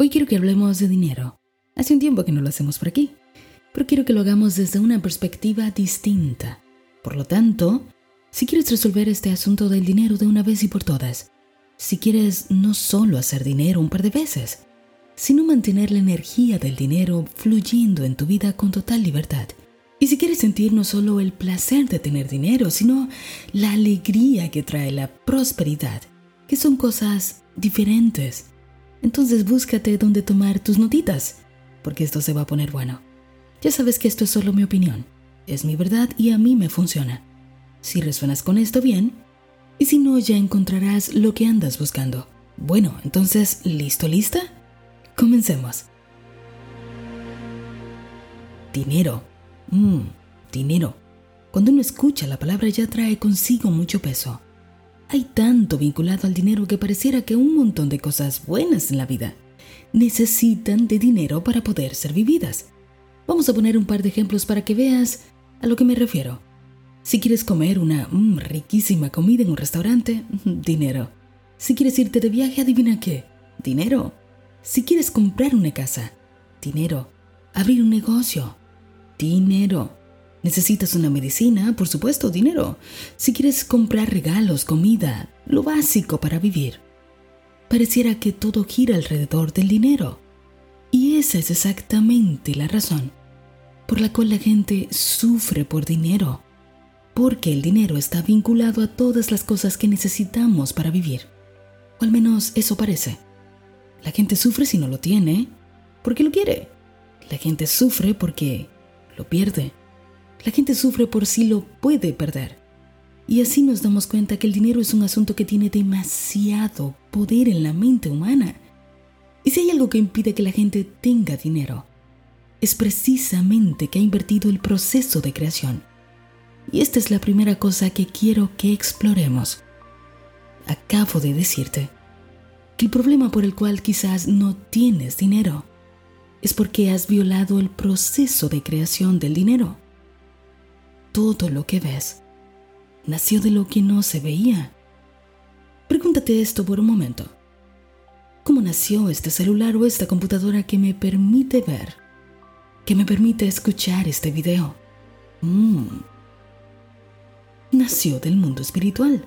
Hoy quiero que hablemos de dinero. Hace un tiempo que no lo hacemos por aquí, pero quiero que lo hagamos desde una perspectiva distinta. Por lo tanto, si quieres resolver este asunto del dinero de una vez y por todas, si quieres no solo hacer dinero un par de veces, sino mantener la energía del dinero fluyendo en tu vida con total libertad. Y si quieres sentir no solo el placer de tener dinero, sino la alegría que trae la prosperidad, que son cosas diferentes, entonces búscate dónde tomar tus notitas, porque esto se va a poner bueno. Ya sabes que esto es solo mi opinión, es mi verdad y a mí me funciona. Si resuenas con esto bien, y si no ya encontrarás lo que andas buscando. Bueno, entonces, ¿listo, lista? Comencemos. Dinero. Mmm, dinero. Cuando uno escucha la palabra ya trae consigo mucho peso. Hay tanto vinculado al dinero que pareciera que un montón de cosas buenas en la vida necesitan de dinero para poder ser vividas. Vamos a poner un par de ejemplos para que veas a lo que me refiero. Si quieres comer una mmm, riquísima comida en un restaurante, dinero. Si quieres irte de viaje, adivina qué, dinero. Si quieres comprar una casa, dinero. Abrir un negocio, dinero. Necesitas una medicina, por supuesto, dinero. Si quieres comprar regalos, comida, lo básico para vivir. Pareciera que todo gira alrededor del dinero. Y esa es exactamente la razón por la cual la gente sufre por dinero. Porque el dinero está vinculado a todas las cosas que necesitamos para vivir. O al menos eso parece. La gente sufre si no lo tiene, porque lo quiere. La gente sufre porque lo pierde. La gente sufre por si lo puede perder. Y así nos damos cuenta que el dinero es un asunto que tiene demasiado poder en la mente humana. Y si hay algo que impide que la gente tenga dinero, es precisamente que ha invertido el proceso de creación. Y esta es la primera cosa que quiero que exploremos. Acabo de decirte que el problema por el cual quizás no tienes dinero es porque has violado el proceso de creación del dinero. Todo lo que ves nació de lo que no se veía. Pregúntate esto por un momento. ¿Cómo nació este celular o esta computadora que me permite ver, que me permite escuchar este video? Mm. Nació del mundo espiritual,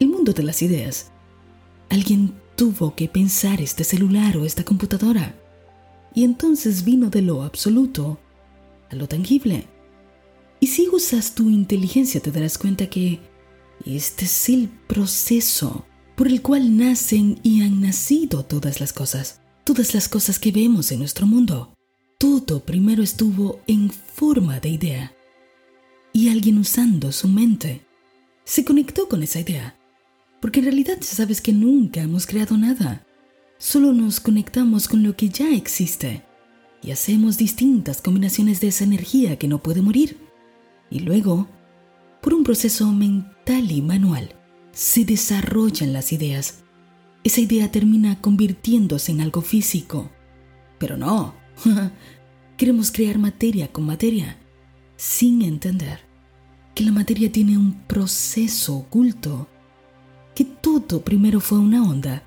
el mundo de las ideas. Alguien tuvo que pensar este celular o esta computadora. Y entonces vino de lo absoluto a lo tangible. Y si usas tu inteligencia te darás cuenta que este es el proceso por el cual nacen y han nacido todas las cosas, todas las cosas que vemos en nuestro mundo. Todo primero estuvo en forma de idea. Y alguien usando su mente se conectó con esa idea porque en realidad sabes que nunca hemos creado nada. Solo nos conectamos con lo que ya existe y hacemos distintas combinaciones de esa energía que no puede morir. Y luego, por un proceso mental y manual, se desarrollan las ideas. Esa idea termina convirtiéndose en algo físico. Pero no, queremos crear materia con materia, sin entender que la materia tiene un proceso oculto que todo primero fue una onda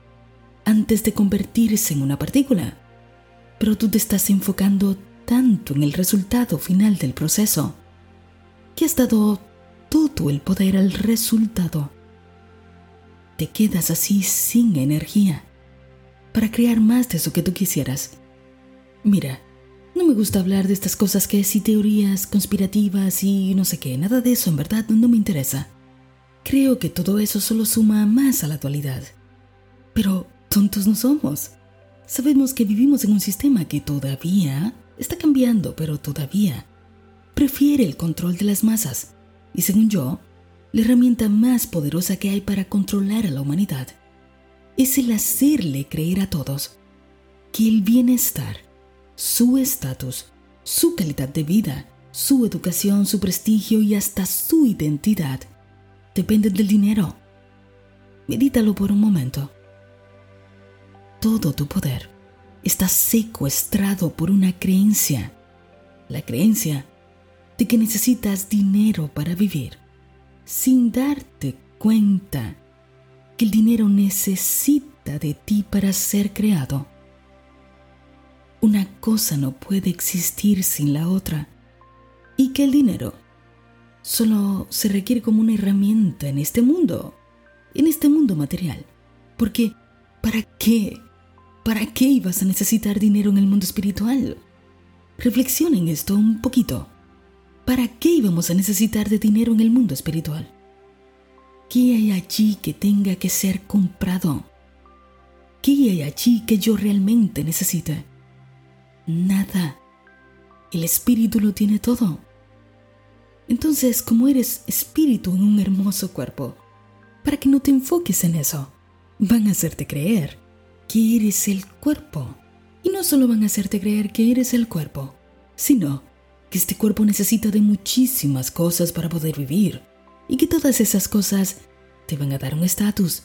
antes de convertirse en una partícula. Pero tú te estás enfocando tanto en el resultado final del proceso que has dado todo el poder al resultado. Te quedas así sin energía para crear más de eso que tú quisieras. Mira, no me gusta hablar de estas cosas que si teorías conspirativas y no sé qué, nada de eso en verdad no me interesa. Creo que todo eso solo suma más a la actualidad. Pero tontos no somos. Sabemos que vivimos en un sistema que todavía está cambiando, pero todavía prefiere el control de las masas. Y según yo, la herramienta más poderosa que hay para controlar a la humanidad es el hacerle creer a todos que el bienestar, su estatus, su calidad de vida, su educación, su prestigio y hasta su identidad dependen del dinero. Medítalo por un momento. Todo tu poder está secuestrado por una creencia, la creencia de que necesitas dinero para vivir, sin darte cuenta que el dinero necesita de ti para ser creado. una cosa no puede existir sin la otra y que el dinero solo se requiere como una herramienta en este mundo, en este mundo material. Porque, ¿para qué? ¿Para qué ibas a necesitar dinero en el mundo espiritual? Reflexionen esto un poquito. ¿Para qué íbamos a necesitar de dinero en el mundo espiritual? ¿Qué hay allí que tenga que ser comprado? ¿Qué hay allí que yo realmente necesite? Nada. El espíritu lo tiene todo. Entonces, como eres espíritu en un hermoso cuerpo, para que no te enfoques en eso, van a hacerte creer que eres el cuerpo. Y no solo van a hacerte creer que eres el cuerpo, sino que este cuerpo necesita de muchísimas cosas para poder vivir y que todas esas cosas te van a dar un estatus,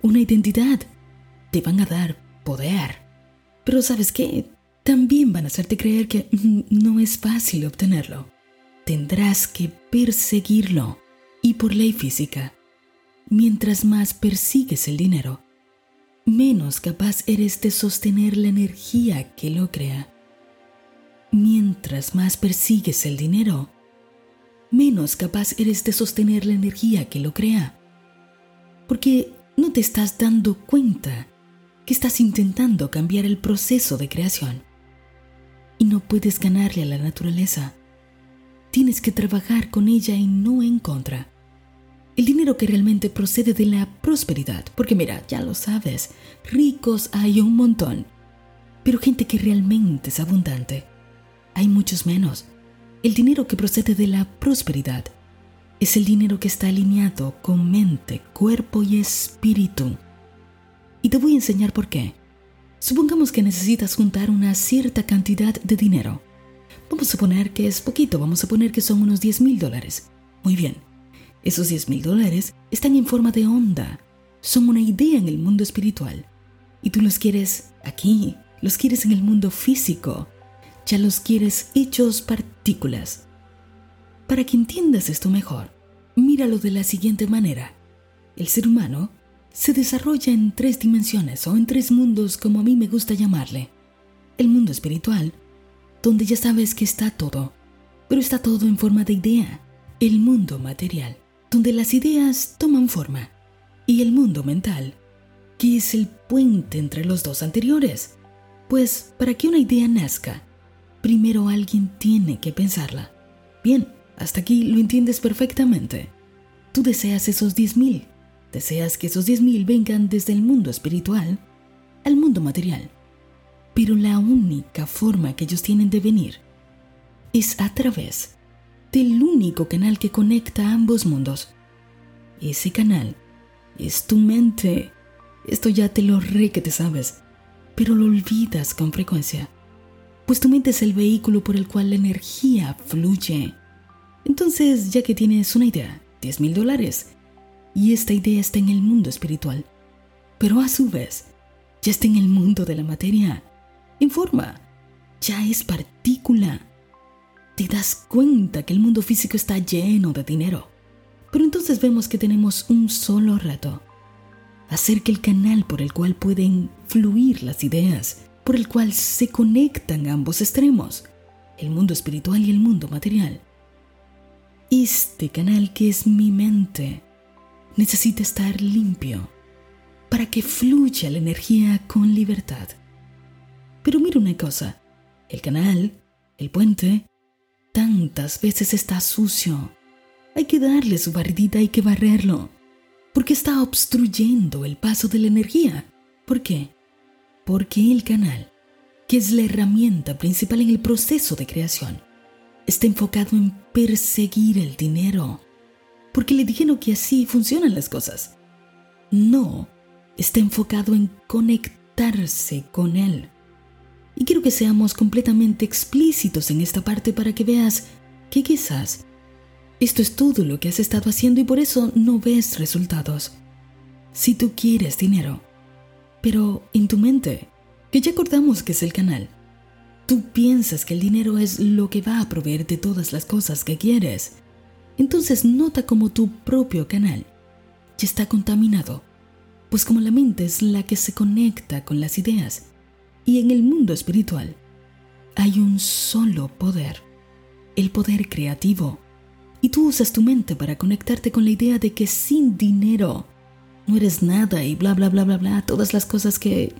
una identidad, te van a dar poder. Pero sabes qué, también van a hacerte creer que no es fácil obtenerlo tendrás que perseguirlo. Y por ley física, mientras más persigues el dinero, menos capaz eres de sostener la energía que lo crea. Mientras más persigues el dinero, menos capaz eres de sostener la energía que lo crea. Porque no te estás dando cuenta que estás intentando cambiar el proceso de creación. Y no puedes ganarle a la naturaleza tienes que trabajar con ella y no en contra. El dinero que realmente procede de la prosperidad, porque mira, ya lo sabes, ricos hay un montón, pero gente que realmente es abundante, hay muchos menos. El dinero que procede de la prosperidad es el dinero que está alineado con mente, cuerpo y espíritu. Y te voy a enseñar por qué. Supongamos que necesitas juntar una cierta cantidad de dinero Vamos a suponer que es poquito, vamos a suponer que son unos 10 mil dólares. Muy bien, esos 10 mil dólares están en forma de onda, son una idea en el mundo espiritual. Y tú los quieres aquí, los quieres en el mundo físico, ya los quieres hechos partículas. Para que entiendas esto mejor, míralo de la siguiente manera. El ser humano se desarrolla en tres dimensiones o en tres mundos como a mí me gusta llamarle. El mundo espiritual, donde ya sabes que está todo, pero está todo en forma de idea. El mundo material, donde las ideas toman forma. Y el mundo mental, que es el puente entre los dos anteriores. Pues para que una idea nazca, primero alguien tiene que pensarla. Bien, hasta aquí lo entiendes perfectamente. Tú deseas esos 10.000. Deseas que esos 10.000 vengan desde el mundo espiritual al mundo material. Pero la única forma que ellos tienen de venir es a través del único canal que conecta ambos mundos. Ese canal es tu mente. Esto ya te lo re que te sabes, pero lo olvidas con frecuencia. Pues tu mente es el vehículo por el cual la energía fluye. Entonces, ya que tienes una idea, 10 mil dólares, y esta idea está en el mundo espiritual, pero a su vez, ya está en el mundo de la materia, en forma. Ya es partícula. Te das cuenta que el mundo físico está lleno de dinero. Pero entonces vemos que tenemos un solo reto. Hacer que el canal por el cual pueden fluir las ideas, por el cual se conectan ambos extremos, el mundo espiritual y el mundo material. Este canal que es mi mente necesita estar limpio para que fluya la energía con libertad. Pero mira una cosa, el canal, el puente, tantas veces está sucio. Hay que darle su barridita, hay que barrerlo, porque está obstruyendo el paso de la energía. ¿Por qué? Porque el canal, que es la herramienta principal en el proceso de creación, está enfocado en perseguir el dinero, porque le dijeron que así funcionan las cosas. No, está enfocado en conectarse con él. Y quiero que seamos completamente explícitos en esta parte para que veas que quizás esto es todo lo que has estado haciendo y por eso no ves resultados. Si tú quieres dinero, pero en tu mente, que ya acordamos que es el canal, tú piensas que el dinero es lo que va a proveer de todas las cosas que quieres, entonces nota como tu propio canal ya está contaminado, pues como la mente es la que se conecta con las ideas, y en el mundo espiritual, hay un solo poder, el poder creativo. Y tú usas tu mente para conectarte con la idea de que sin dinero no eres nada y bla, bla, bla, bla, bla, todas las cosas que,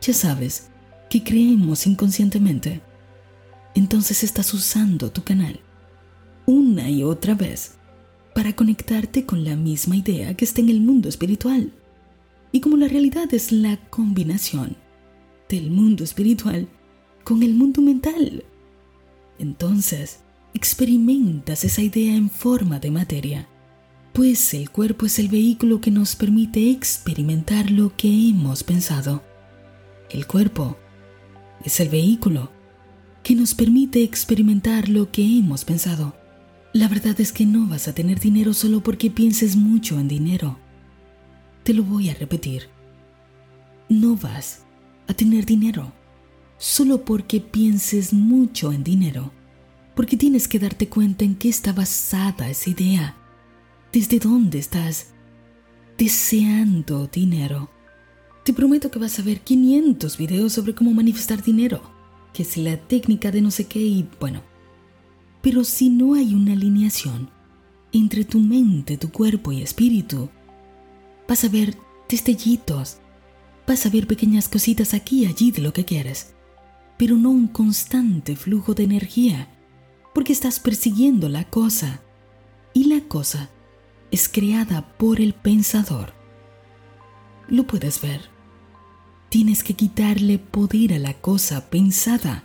ya sabes, que creemos inconscientemente. Entonces estás usando tu canal una y otra vez para conectarte con la misma idea que está en el mundo espiritual. Y como la realidad es la combinación del mundo espiritual con el mundo mental, entonces experimentas esa idea en forma de materia, pues el cuerpo es el vehículo que nos permite experimentar lo que hemos pensado. El cuerpo es el vehículo que nos permite experimentar lo que hemos pensado. La verdad es que no vas a tener dinero solo porque pienses mucho en dinero. Te lo voy a repetir. No vas a tener dinero solo porque pienses mucho en dinero. Porque tienes que darte cuenta en qué está basada esa idea. ¿Desde dónde estás deseando dinero? Te prometo que vas a ver 500 videos sobre cómo manifestar dinero, que es la técnica de no sé qué y bueno. Pero si no hay una alineación entre tu mente, tu cuerpo y espíritu, vas a ver destellitos, vas a ver pequeñas cositas aquí y allí de lo que quieres, pero no un constante flujo de energía, porque estás persiguiendo la cosa, y la cosa es creada por el pensador. Lo puedes ver Tienes que quitarle poder a la cosa pensada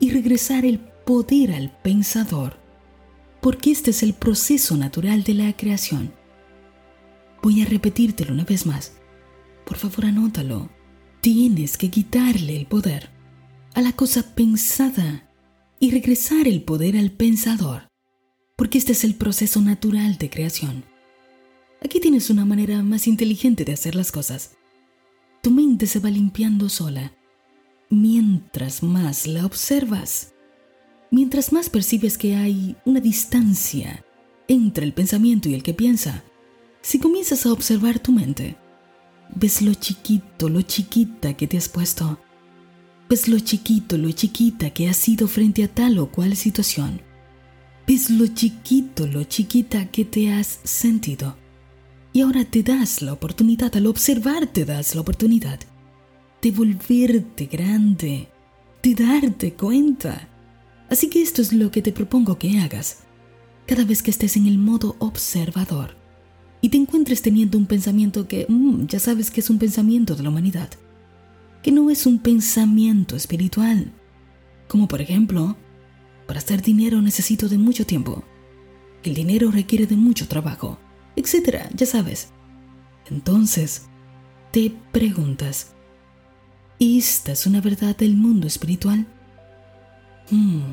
y regresar el poder al pensador, porque este es el proceso natural de la creación. Voy a repetírtelo una vez más. Por favor, anótalo. Tienes que quitarle el poder a la cosa pensada y regresar el poder al pensador, porque este es el proceso natural de creación. Aquí tienes una manera más inteligente de hacer las cosas tu mente se va limpiando sola. Mientras más la observas, mientras más percibes que hay una distancia entre el pensamiento y el que piensa, si comienzas a observar tu mente, ves lo chiquito, lo chiquita que te has puesto. Ves lo chiquito, lo chiquita que has sido frente a tal o cual situación. Ves lo chiquito, lo chiquita que te has sentido. Y ahora te das la oportunidad, al observar te das la oportunidad de volverte grande, de darte cuenta. Así que esto es lo que te propongo que hagas cada vez que estés en el modo observador y te encuentres teniendo un pensamiento que mm, ya sabes que es un pensamiento de la humanidad, que no es un pensamiento espiritual, como por ejemplo, para hacer dinero necesito de mucho tiempo. El dinero requiere de mucho trabajo etcétera, ya sabes. Entonces, te preguntas, ¿esta es una verdad del mundo espiritual? Hmm,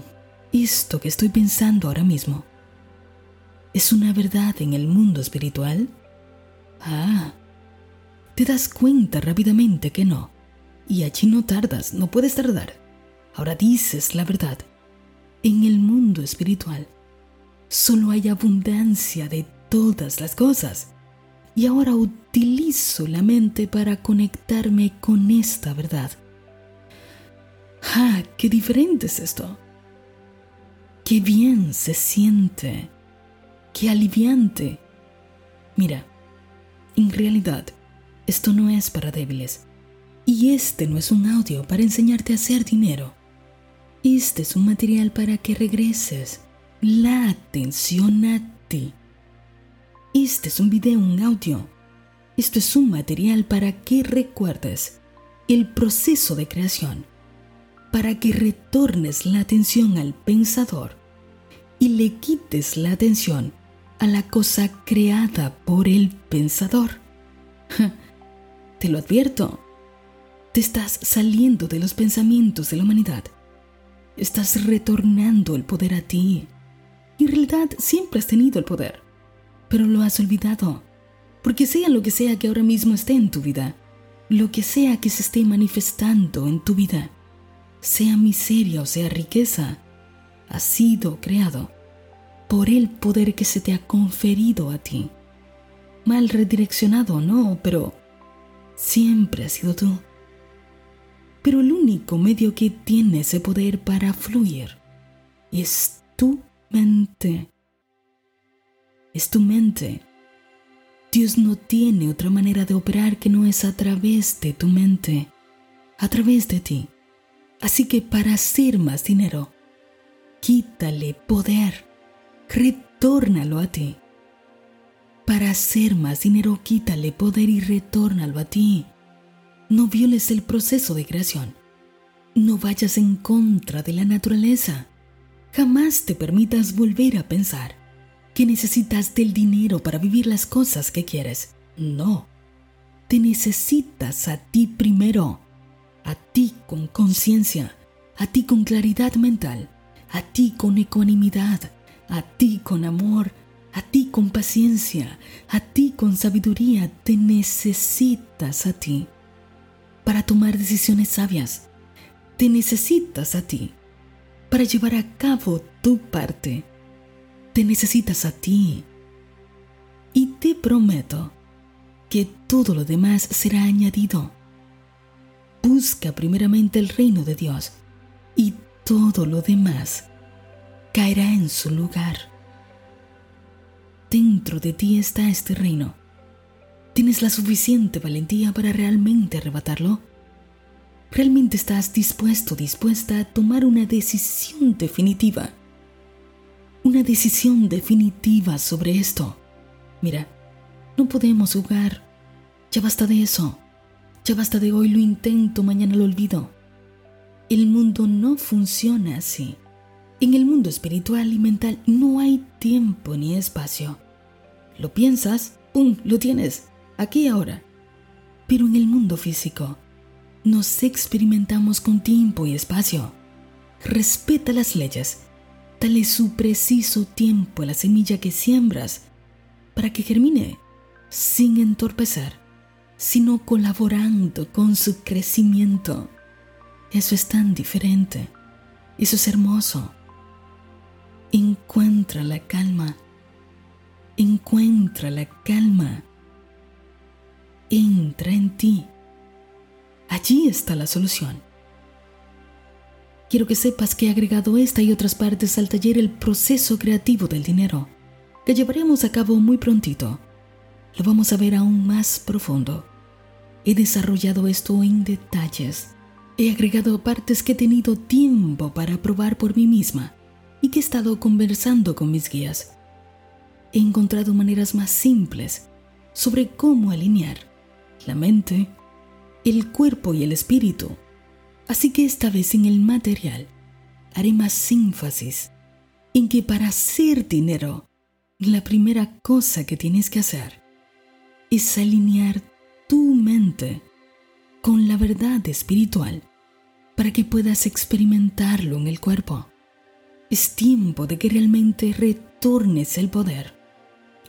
esto que estoy pensando ahora mismo, ¿es una verdad en el mundo espiritual? Ah, te das cuenta rápidamente que no. Y allí no tardas, no puedes tardar. Ahora dices la verdad. En el mundo espiritual solo hay abundancia de todas las cosas. Y ahora utilizo la mente para conectarme con esta verdad. ¡Ah! ¡Qué diferente es esto! ¡Qué bien se siente! ¡Qué aliviante! Mira, en realidad, esto no es para débiles. Y este no es un audio para enseñarte a hacer dinero. Este es un material para que regreses la atención a ti este es un video, un audio. Esto es un material para que recuerdes el proceso de creación, para que retornes la atención al pensador y le quites la atención a la cosa creada por el pensador. Te lo advierto, te estás saliendo de los pensamientos de la humanidad. Estás retornando el poder a ti. En realidad siempre has tenido el poder pero lo has olvidado. Porque sea lo que sea que ahora mismo esté en tu vida, lo que sea que se esté manifestando en tu vida, sea miseria o sea riqueza, ha sido creado por el poder que se te ha conferido a ti. Mal redireccionado, no, pero siempre has sido tú. Pero el único medio que tiene ese poder para fluir es tu mente. Es tu mente. Dios no tiene otra manera de operar que no es a través de tu mente, a través de ti. Así que para hacer más dinero, quítale poder, retórnalo a ti. Para hacer más dinero, quítale poder y retórnalo a ti. No violes el proceso de creación. No vayas en contra de la naturaleza. Jamás te permitas volver a pensar que necesitas del dinero para vivir las cosas que quieres. No. Te necesitas a ti primero. A ti con conciencia. A ti con claridad mental. A ti con ecuanimidad. A ti con amor. A ti con paciencia. A ti con sabiduría. Te necesitas a ti tomar decisiones sabias. Te necesitas a ti para llevar a cabo tu parte. Te necesitas a ti. Y te prometo que todo lo demás será añadido. Busca primeramente el reino de Dios y todo lo demás caerá en su lugar. Dentro de ti está este reino ¿Tienes la suficiente valentía para realmente arrebatarlo? ¿Realmente estás dispuesto, dispuesta a tomar una decisión definitiva? Una decisión definitiva sobre esto. Mira, no podemos jugar. Ya basta de eso. Ya basta de hoy lo intento, mañana lo olvido. El mundo no funciona así. En el mundo espiritual y mental no hay tiempo ni espacio. Lo piensas, ¡pum! Lo tienes aquí y ahora. Pero en el mundo físico, nos experimentamos con tiempo y espacio. Respeta las leyes. Dale su preciso tiempo a la semilla que siembras para que germine sin entorpecer, sino colaborando con su crecimiento. Eso es tan diferente. Eso es hermoso. Encuentra la calma. Encuentra la calma entra en ti. Allí está la solución. Quiero que sepas que he agregado esta y otras partes al taller El proceso creativo del dinero, que llevaremos a cabo muy prontito. Lo vamos a ver aún más profundo. He desarrollado esto en detalles. He agregado partes que he tenido tiempo para probar por mí misma y que he estado conversando con mis guías. He encontrado maneras más simples sobre cómo alinear la mente, el cuerpo y el espíritu. Así que esta vez en el material haré más énfasis en que para hacer dinero, la primera cosa que tienes que hacer es alinear tu mente con la verdad espiritual para que puedas experimentarlo en el cuerpo. Es tiempo de que realmente retornes el poder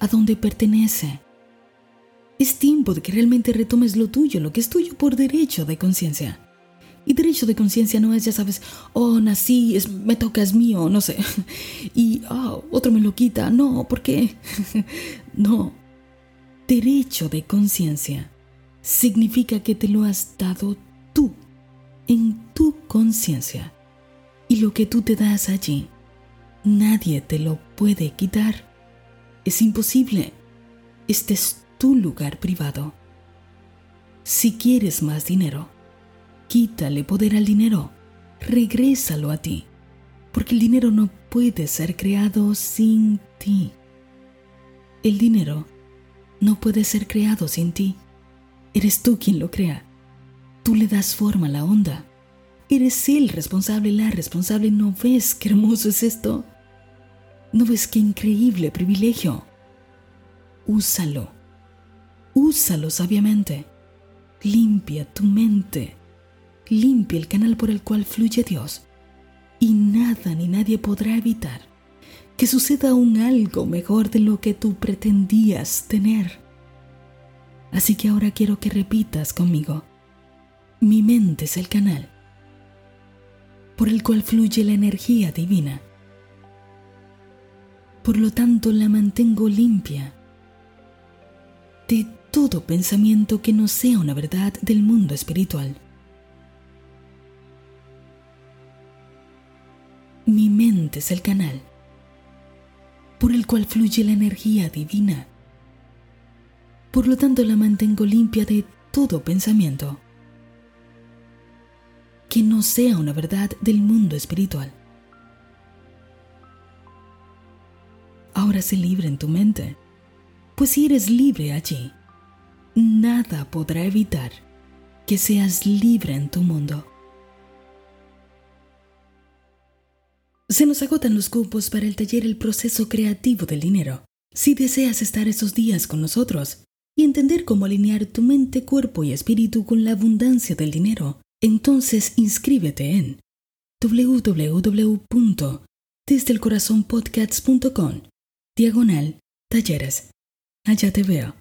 a donde pertenece es tiempo de que realmente retomes lo tuyo, lo que es tuyo por derecho de conciencia. Y derecho de conciencia no es, ya sabes, oh, nací, es, me toca, es mío, no sé. Y, oh, otro me lo quita. No, ¿por qué? no. Derecho de conciencia significa que te lo has dado tú, en tu conciencia. Y lo que tú te das allí, nadie te lo puede quitar. Es imposible. Este es tu lugar privado. Si quieres más dinero, quítale poder al dinero, regrésalo a ti, porque el dinero no puede ser creado sin ti. El dinero no puede ser creado sin ti. Eres tú quien lo crea. Tú le das forma a la onda. Eres el responsable, la responsable. ¿No ves qué hermoso es esto? ¿No ves qué increíble privilegio? Úsalo Úsalo sabiamente. Limpia tu mente. Limpia el canal por el cual fluye Dios. Y nada ni nadie podrá evitar que suceda aún algo mejor de lo que tú pretendías tener. Así que ahora quiero que repitas conmigo. Mi mente es el canal por el cual fluye la energía divina. Por lo tanto, la mantengo limpia de todo pensamiento que no sea una verdad del mundo espiritual. Mi mente es el canal por el cual fluye la energía divina. Por lo tanto, la mantengo limpia de todo pensamiento que no sea una verdad del mundo espiritual. Ahora sé libre en tu mente, pues si eres libre allí, nada podrá evitar que seas libre en tu mundo. Se nos agotan los cupos para el taller El proceso creativo del dinero. Si deseas estar esos días con nosotros y entender cómo alinear tu mente, cuerpo y espíritu con la abundancia del dinero, entonces inscríbete en www.desdelcorazonpodcasts.com diagonal talleres. Allá te veo.